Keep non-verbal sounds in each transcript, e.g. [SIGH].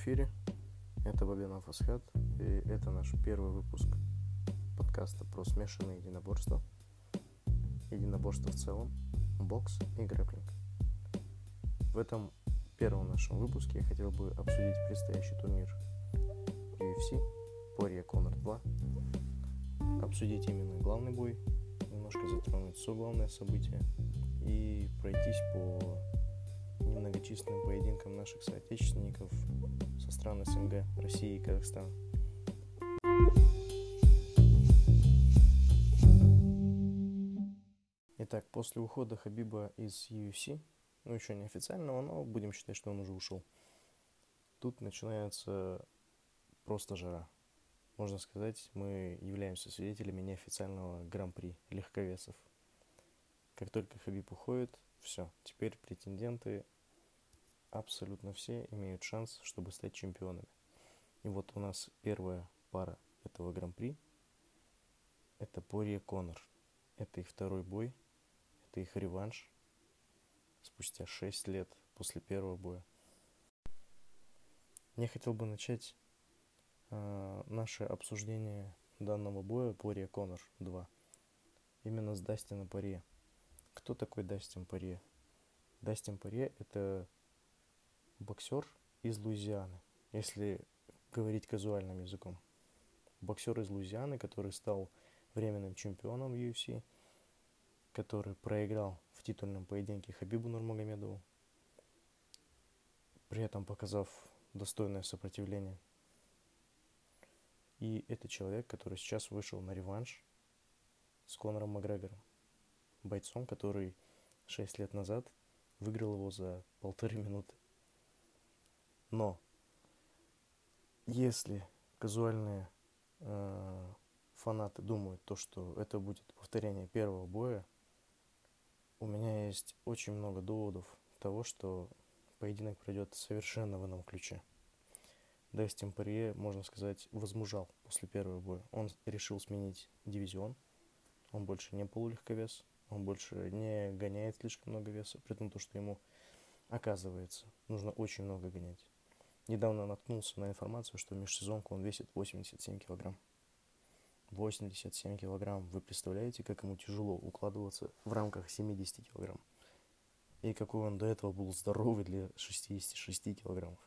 эфире. Это Бабинов Асхат, и это наш первый выпуск подкаста про смешанные единоборства, единоборство в целом, бокс и грэплинг. В этом первом нашем выпуске я хотел бы обсудить предстоящий турнир UFC, Пория Конор 2, обсудить именно главный бой, немножко затронуть все главное событие и пройтись по немногочисленным поединкам наших соотечественников со стран СНГ, России и Казахстана. Итак, после ухода Хабиба из UFC, ну еще не официального, но будем считать, что он уже ушел, тут начинается просто жара. Можно сказать, мы являемся свидетелями неофициального гран-при легковесов. Как только Хабиб уходит, все, теперь претенденты абсолютно все имеют шанс, чтобы стать чемпионами. И вот у нас первая пара этого гран-при. Это Пория Конор. Это их второй бой. Это их реванш. Спустя 6 лет после первого боя. Я хотел бы начать э, наше обсуждение данного боя Пория Конор 2. Именно с Дастина Пория. Кто такой Дастин Пория? Дастин Пория это боксер из Луизианы, если говорить казуальным языком. Боксер из Луизианы, который стал временным чемпионом UFC, который проиграл в титульном поединке Хабибу Нурмагомедову, при этом показав достойное сопротивление. И это человек, который сейчас вышел на реванш с Конором Макгрегором, бойцом, который 6 лет назад выиграл его за полторы [LAUGHS] минуты. Но если казуальные э, фанаты думают то, что это будет повторение первого боя, у меня есть очень много доводов того, что поединок пройдет совершенно в ином ключе. Дастин Парье, можно сказать, возмужал после первого боя. Он решил сменить дивизион. Он больше не полулегковес. Он больше не гоняет слишком много веса, при том, что ему, оказывается, нужно очень много гонять. Недавно наткнулся на информацию, что межсезонку он весит 87 килограмм. 87 килограмм. Вы представляете, как ему тяжело укладываться в рамках 70 килограмм? И какой он до этого был здоровый для 66 килограммов.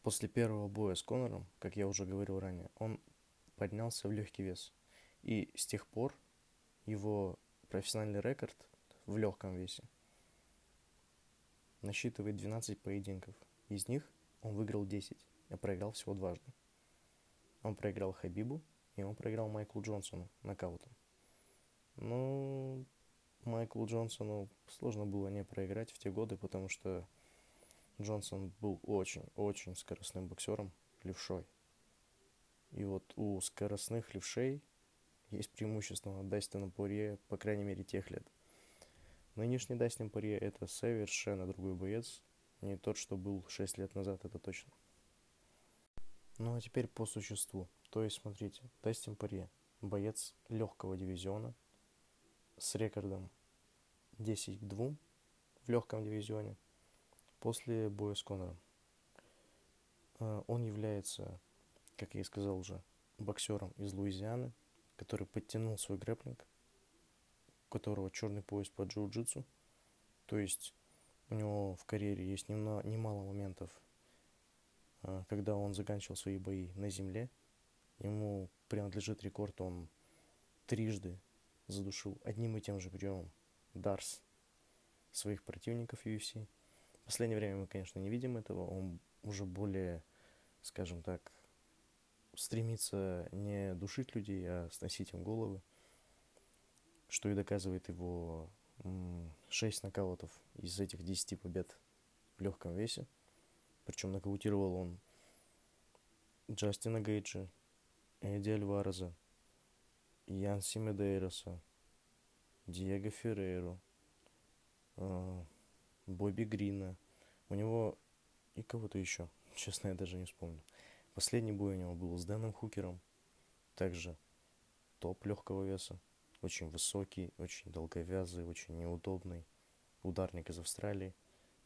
После первого боя с Конором, как я уже говорил ранее, он поднялся в легкий вес. И с тех пор его профессиональный рекорд в легком весе насчитывает 12 поединков – из них он выиграл 10, а проиграл всего дважды. Он проиграл Хабибу, и он проиграл Майклу Джонсону нокаутом. Ну, Майклу Джонсону сложно было не проиграть в те годы, потому что Джонсон был очень-очень скоростным боксером, левшой. И вот у скоростных левшей есть преимущество над Дастином Порье, по крайней мере, тех лет. Нынешний Дастин Порье – это совершенно другой боец, не тот, что был 6 лет назад, это точно. Ну а теперь по существу. То есть, смотрите, Дастин Парье, боец легкого дивизиона с рекордом 10 к 2 в легком дивизионе после боя с Конором. Э, он является, как я и сказал уже, боксером из Луизианы, который подтянул свой грэплинг, у которого черный пояс по джиу-джитсу. То есть у него в карьере есть немало, немало моментов, а, когда он заканчивал свои бои на земле. Ему принадлежит рекорд, он трижды задушил одним и тем же приемом Дарс своих противников UFC. В последнее время мы, конечно, не видим этого. Он уже более, скажем так, стремится не душить людей, а сносить им головы, что и доказывает его 6 нокаутов из этих 10 побед в легком весе. Причем нокаутировал он Джастина Гейджа, Эдди Альвареза, Янси Медейроса, Диего Феррейру, э, Бобби Грина. У него и кого-то еще, [LAUGHS] честно, я даже не вспомню. Последний бой у него был с Дэном Хукером, также топ легкого веса. Очень высокий, очень долговязый, очень неудобный ударник из Австралии.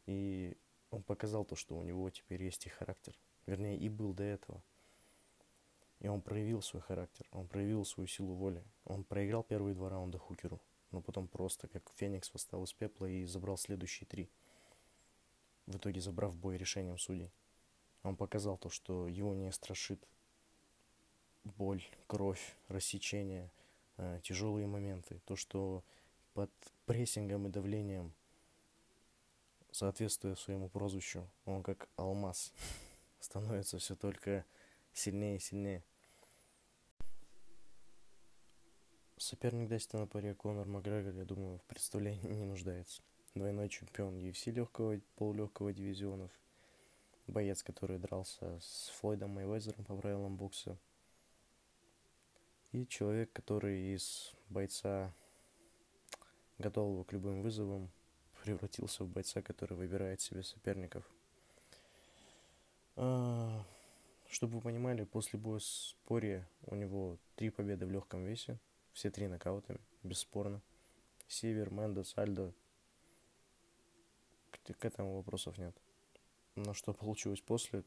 И он показал то, что у него теперь есть и характер. Вернее, и был до этого. И он проявил свой характер, он проявил свою силу воли. Он проиграл первые два раунда Хукеру, но потом просто как Феникс восстал из пепла и забрал следующие три. В итоге забрав бой решением судей. Он показал то, что его не страшит боль, кровь, рассечение, тяжелые моменты. То, что под прессингом и давлением, соответствуя своему прозвищу, он как алмаз [LAUGHS] становится все только сильнее и сильнее. Соперник Дастина паре Конор Макгрегор, я думаю, в представлении не нуждается. Двойной чемпион UFC легкого, полулегкого дивизионов. Боец, который дрался с Флойдом Майвезером по правилам бокса. И человек, который из бойца, готового к любым вызовам, превратился в бойца, который выбирает себе соперников. А, чтобы вы понимали, после боя с Пори у него три победы в легком весе, все три нокаутами, бесспорно. Север, Мендес, Альдо. К, к этому вопросов нет. Но что получилось после,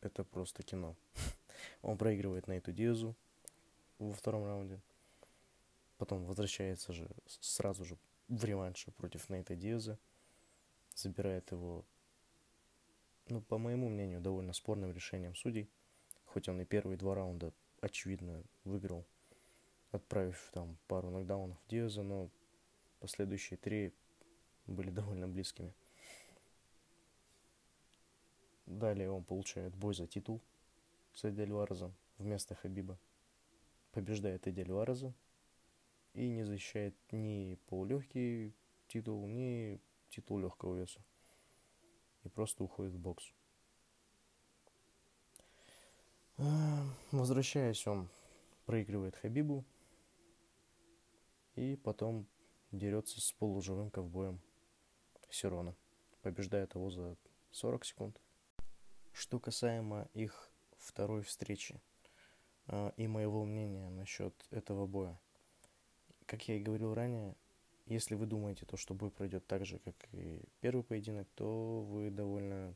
это просто кино. [LAUGHS] Он проигрывает на эту Диазу во втором раунде. Потом возвращается же сразу же в реванше против Нейта Диаза. Забирает его ну, по моему мнению, довольно спорным решением судей. Хоть он и первые два раунда, очевидно, выиграл, отправив там пару нокдаунов Диаза, но последующие три были довольно близкими. Далее он получает бой за титул с Эдди Альварезом вместо Хабиба. Побеждает Эдди Альвареза и не защищает ни полулегкий титул, ни титул легкого веса и просто уходит в бокс. Возвращаясь, он проигрывает Хабибу и потом дерется с полуживым ковбоем Сирона. Побеждает его за 40 секунд. Что касаемо их второй встречи и моего мнения насчет этого боя. Как я и говорил ранее, если вы думаете, то, что бой пройдет так же, как и первый поединок, то вы довольно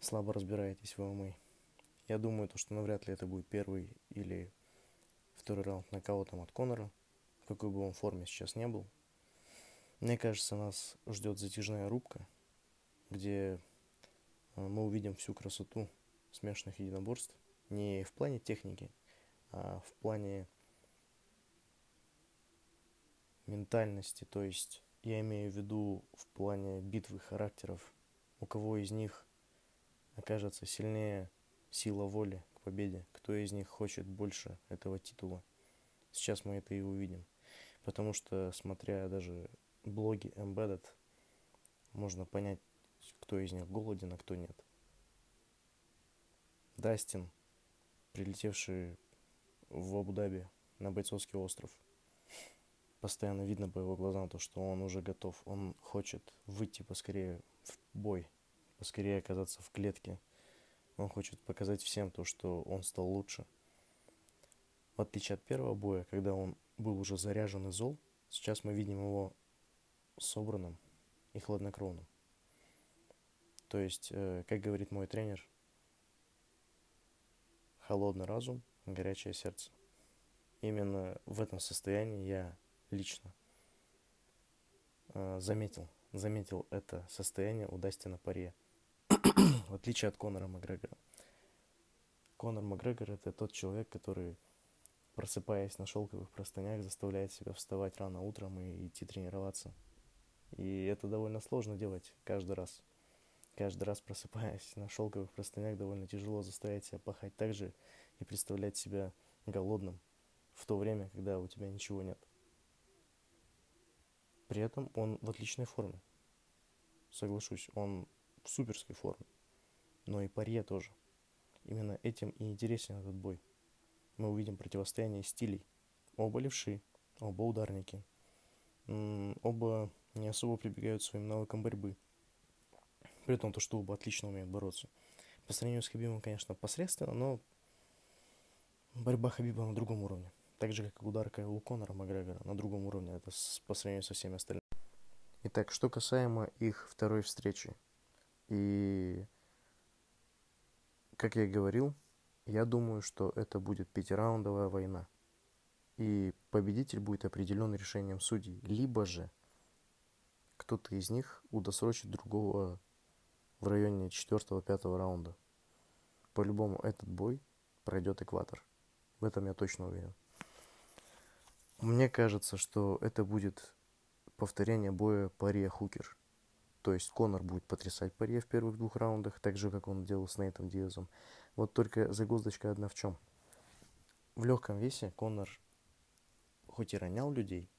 слабо разбираетесь в ММА. Я думаю, то, что навряд ли это будет первый или второй раунд нокаутом от Конора, в какой бы он форме сейчас не был. Мне кажется, нас ждет затяжная рубка, где э, мы увидим всю красоту смешанных единоборств. Не в плане техники, а в плане ментальности, то есть я имею в виду в плане битвы характеров, у кого из них окажется сильнее сила воли к победе, кто из них хочет больше этого титула. Сейчас мы это и увидим. Потому что, смотря даже блоги Embedded, можно понять, кто из них голоден, а кто нет. Дастин, прилетевший в Абу-Даби на Бойцовский остров – постоянно видно по его глазам то, что он уже готов. Он хочет выйти поскорее в бой, поскорее оказаться в клетке. Он хочет показать всем то, что он стал лучше. В отличие от первого боя, когда он был уже заряжен и зол, сейчас мы видим его собранным и хладнокровным. То есть, э, как говорит мой тренер, холодный разум, горячее сердце. Именно в этом состоянии я лично э, заметил, заметил это состояние у Дастина Паре. [COUGHS] в отличие от Конора Макгрегора. Конор Макгрегор это тот человек, который, просыпаясь на шелковых простынях, заставляет себя вставать рано утром и идти тренироваться. И это довольно сложно делать каждый раз. Каждый раз просыпаясь на шелковых простынях, довольно тяжело заставить себя пахать так же и представлять себя голодным в то время, когда у тебя ничего нет. При этом он в отличной форме. Соглашусь, он в суперской форме. Но и Парье тоже. Именно этим и интересен этот бой. Мы увидим противостояние стилей. Оба левши, оба ударники. Оба не особо прибегают к своим навыкам борьбы. При том, то, что оба отлично умеют бороться. По сравнению с Хабибом, конечно, посредственно, но борьба Хабиба на другом уровне так же, как и ударка у Конора Макгрегора на другом уровне, это с, по сравнению со всеми остальными. Итак, что касаемо их второй встречи. И, как я и говорил, я думаю, что это будет пятираундовая война. И победитель будет определен решением судей. Либо же кто-то из них удосрочит другого в районе 4-5 раунда. По-любому этот бой пройдет экватор. В этом я точно уверен. Мне кажется, что это будет повторение боя Пария Хукер. То есть Конор будет потрясать Пария в первых двух раундах, так же, как он делал с Нейтом Диазом. Вот только загвоздочка одна в чем. В легком весе Конор хоть и ронял людей,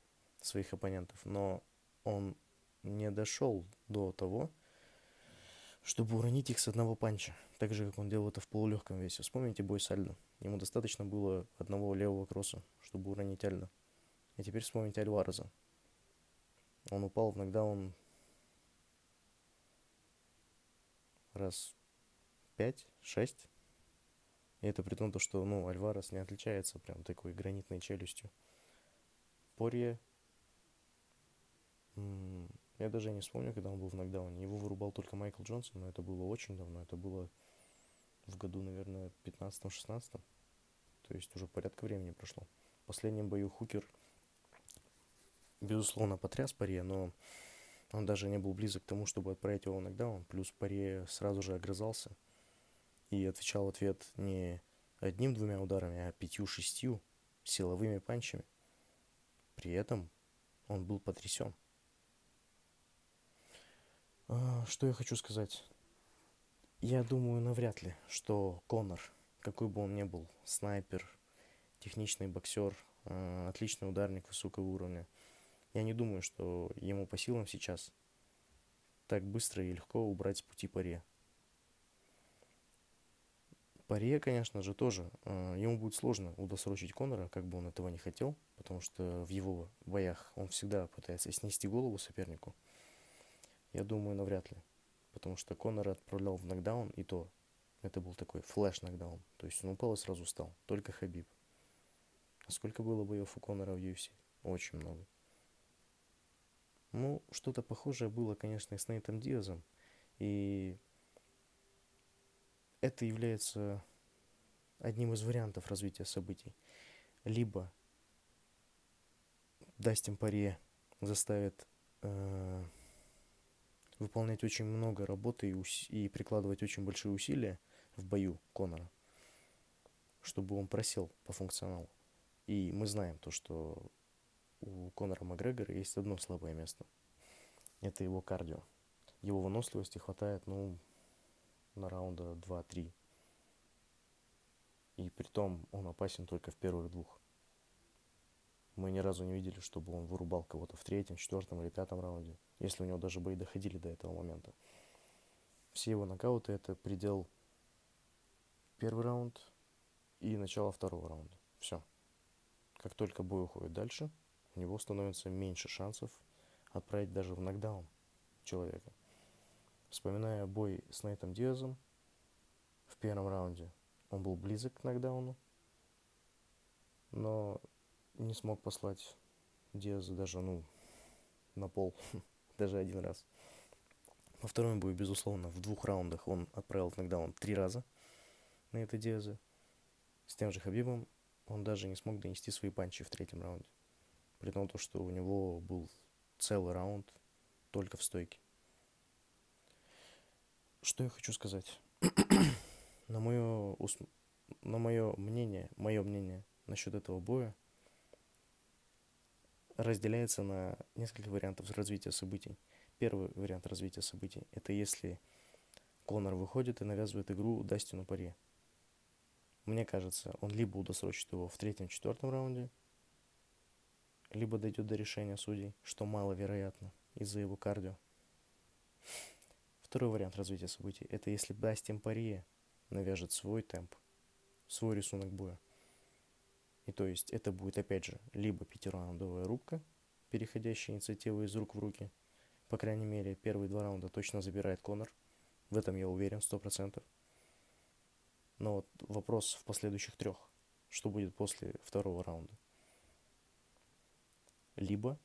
своих оппонентов, но он не дошел до того, чтобы уронить их с одного панча, так же, как он делал это в полулегком весе. Вспомните бой с Альдо. Ему достаточно было одного левого кросса, чтобы уронить Альдо. И теперь вспомните Альвареза. Он упал в нокдаун раз пять, шесть. И это при том, что ну, Альварес не отличается прям такой гранитной челюстью. Порье. Я даже не вспомню, когда он был в нокдауне. Его вырубал только Майкл Джонсон, но это было очень давно. Это было в году, наверное, 15-16. То есть уже порядка времени прошло. В последнем бою Хукер, безусловно, потряс Паре, но он даже не был близок к тому, чтобы отправить его в нокдаун. Плюс Паре сразу же огрызался и отвечал в ответ не одним-двумя ударами, а пятью-шестью силовыми панчами. При этом он был потрясен. А, что я хочу сказать? Я думаю, навряд ли, что Конор, какой бы он ни был, снайпер, техничный боксер, а, отличный ударник высокого уровня, я не думаю, что ему по силам сейчас так быстро и легко убрать с пути паре. Паре, конечно же, тоже. Э, ему будет сложно удосрочить Конора, как бы он этого не хотел, потому что в его боях он всегда пытается снести голову сопернику. Я думаю, навряд ли. Потому что Конора отправлял в нокдаун, и то это был такой флеш-нокдаун. То есть он упал и сразу встал. Только Хабиб. А сколько было боев у Конора в UFC? Очень много. Ну, что-то похожее было, конечно, и с Нейтом Диазом. И это является одним из вариантов развития событий. Либо Дастин Паре заставит э, выполнять очень много работы и, ус- и прикладывать очень большие усилия в бою Конора, чтобы он просел по функционалу. И мы знаем то, что у Конора Макгрегора есть одно слабое место. Это его кардио. Его выносливости хватает, ну, на раунда 2-3. И при том он опасен только в первых двух. Мы ни разу не видели, чтобы он вырубал кого-то в третьем, четвертом или пятом раунде, если у него даже бои доходили до этого момента. Все его нокауты это предел первый раунд и начало второго раунда. Все. Как только бой уходит дальше, у него становится меньше шансов отправить даже в нокдаун человека. Вспоминая бой с Нейтом Диазом в первом раунде, он был близок к нокдауну, но не смог послать Диаза даже, ну, на пол, [LAUGHS] даже один раз. Во втором бою, безусловно, в двух раундах он отправил в нокдаун три раза на это Диаза. С тем же Хабибом он даже не смог донести свои панчи в третьем раунде. При том, что у него был целый раунд только в стойке. Что я хочу сказать? [CLEARS THROAT] на мое, ус... на мое мнение, мое мнение насчет этого боя разделяется на несколько вариантов развития событий. Первый вариант развития событий – это если Конор выходит и навязывает игру Дастину Паре. Мне кажется, он либо удосрочит его в третьем-четвертом раунде, либо дойдет до решения судей, что маловероятно из-за его кардио. Второй вариант развития событий – это если Дастин Пария навяжет свой темп, свой рисунок боя. И то есть это будет опять же либо пятираундовая рубка, переходящая инициативы из рук в руки. По крайней мере, первые два раунда точно забирает Конор. В этом я уверен, сто процентов. Но вот вопрос в последующих трех. Что будет после второго раунда? Либо,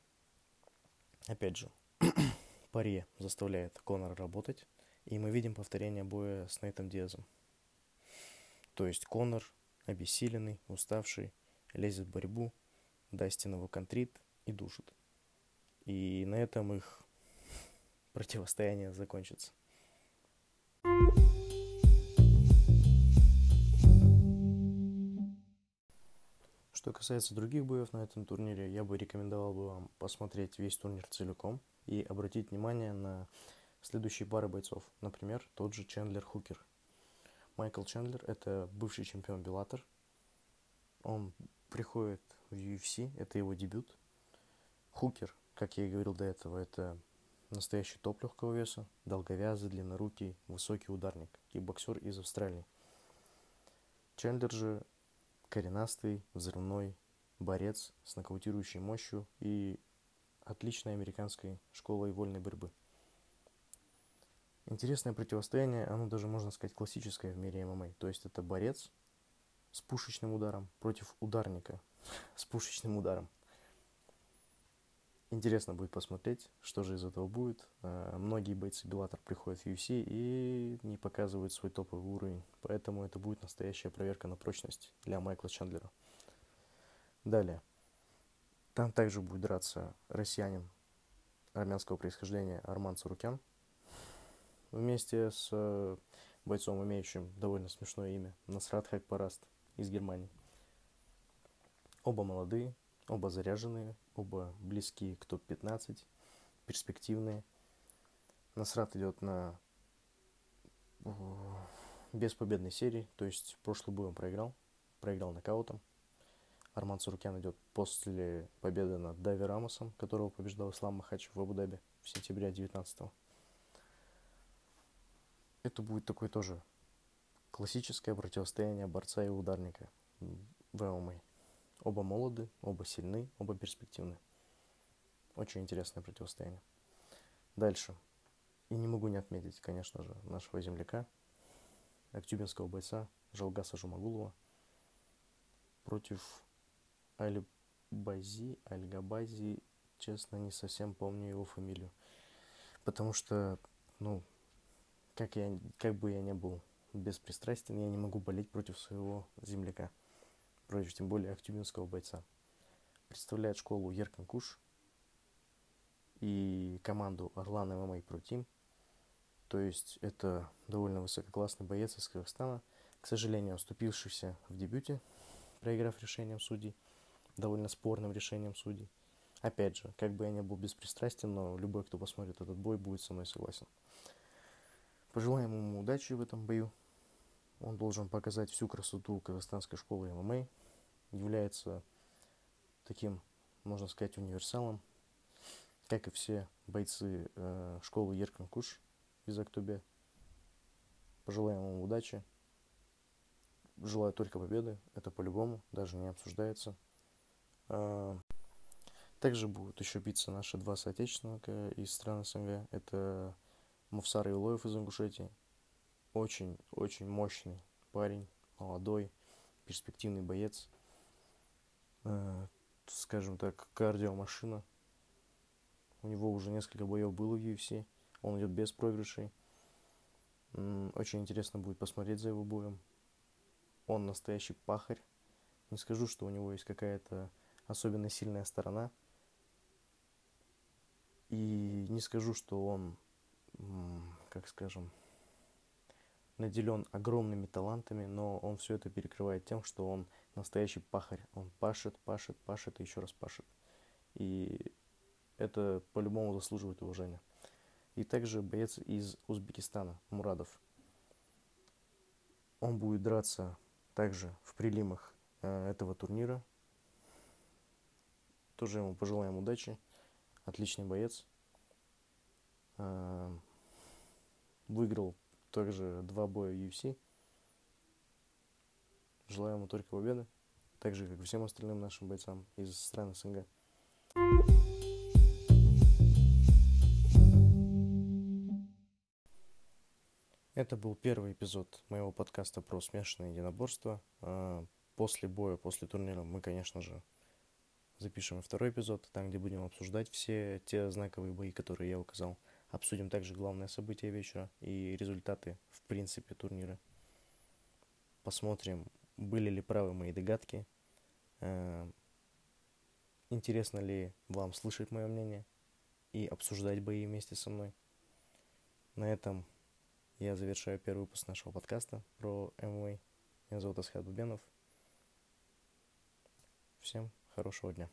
опять же, [CLEARS THROAT] Паре заставляет Конора работать, и мы видим повторение боя с Нейтом Диазом. То есть Конор, обессиленный, уставший, лезет в борьбу, Дастин контрит и душит. И на этом их противостояние закончится. Что касается других боев на этом турнире, я бы рекомендовал бы вам посмотреть весь турнир целиком и обратить внимание на следующие пары бойцов. Например, тот же Чендлер Хукер. Майкл Чендлер – это бывший чемпион Беллатор. Он приходит в UFC, это его дебют. Хукер, как я и говорил до этого, это настоящий топ легкого веса, долговязый, длиннорукий, высокий ударник и боксер из Австралии. Чендлер же коренастый, взрывной борец с нокаутирующей мощью и отличной американской школой вольной борьбы. Интересное противостояние, оно даже можно сказать классическое в мире ММА. То есть это борец с пушечным ударом против ударника с пушечным ударом. Интересно будет посмотреть, что же из этого будет. Э, многие бойцы Беллатор приходят в UFC и не показывают свой топовый уровень, поэтому это будет настоящая проверка на прочность для Майкла Чандлера. Далее. Там также будет драться россиянин армянского происхождения Арман Царукян вместе с э, бойцом, имеющим довольно смешное имя Насрат Хайпараст из Германии. Оба молодые, Оба заряженные, оба близкие к топ-15, перспективные. Насрат идет на без победной серии, то есть прошлый бой он проиграл, проиграл нокаутом. Арман Сурукян идет после победы над Дави Рамосом, которого побеждал Ислам Махачев в Абу-Даби в сентябре 19 -го. Это будет такое тоже классическое противостояние борца и ударника в ММА. Оба молоды, оба сильны, оба перспективны. Очень интересное противостояние. Дальше. И не могу не отметить, конечно же, нашего земляка, актюбинского бойца Жалгаса Жумагулова против Альбази, Альгабази, честно, не совсем помню его фамилию. Потому что, ну, как, я, как бы я ни был беспристрастен, я не могу болеть против своего земляка против тем более актюбинского бойца. Представляет школу Еркан Куш и команду Орлан ММА Pro Team. То есть это довольно высококлассный боец из Казахстана, к сожалению, уступившийся в дебюте, проиграв решением судей, довольно спорным решением судей. Опять же, как бы я не был беспристрастен, но любой, кто посмотрит этот бой, будет со мной согласен. Пожелаем ему удачи в этом бою. Он должен показать всю красоту казахстанской школы ММА, является таким, можно сказать, универсалом, как и все бойцы э, школы Еркан Куш из Актубе. Пожелаем ему удачи. Желаю только победы, это по-любому, даже не обсуждается. Э, также будут еще биться наши два соотечественника из стран СНГ. Это Муфсар Илоев из Ингушетии. Очень-очень мощный парень, молодой, перспективный боец – э, скажем так, кардиомашина. У него уже несколько боев было в UFC. Он идет без проигрышей. Очень интересно будет посмотреть за его боем. Он настоящий пахарь. Не скажу, что у него есть какая-то особенно сильная сторона. И не скажу, что он, как скажем, наделен огромными талантами, но он все это перекрывает тем, что он настоящий пахарь. Он пашет, пашет, пашет и еще раз пашет. И это по-любому заслуживает уважения. И также боец из Узбекистана, Мурадов. Он будет драться также в прилимах э, этого турнира. Тоже ему пожелаем удачи. Отличный боец. Э, выиграл также два боя UFC. Желаю ему только победы, так же, как и всем остальным нашим бойцам из стран СНГ. Это был первый эпизод моего подкаста про смешанное единоборство. А, после боя, после турнира мы, конечно же, запишем второй эпизод, там, где будем обсуждать все те знаковые бои, которые я указал. Обсудим также главное событие вечера и результаты, в принципе, турнира. Посмотрим, были ли правы мои догадки. Э, интересно ли вам слышать мое мнение и обсуждать бои вместе со мной. На этом я завершаю первый выпуск нашего подкаста про ММА. Меня зовут Асхат Бубенов. Всем хорошего дня.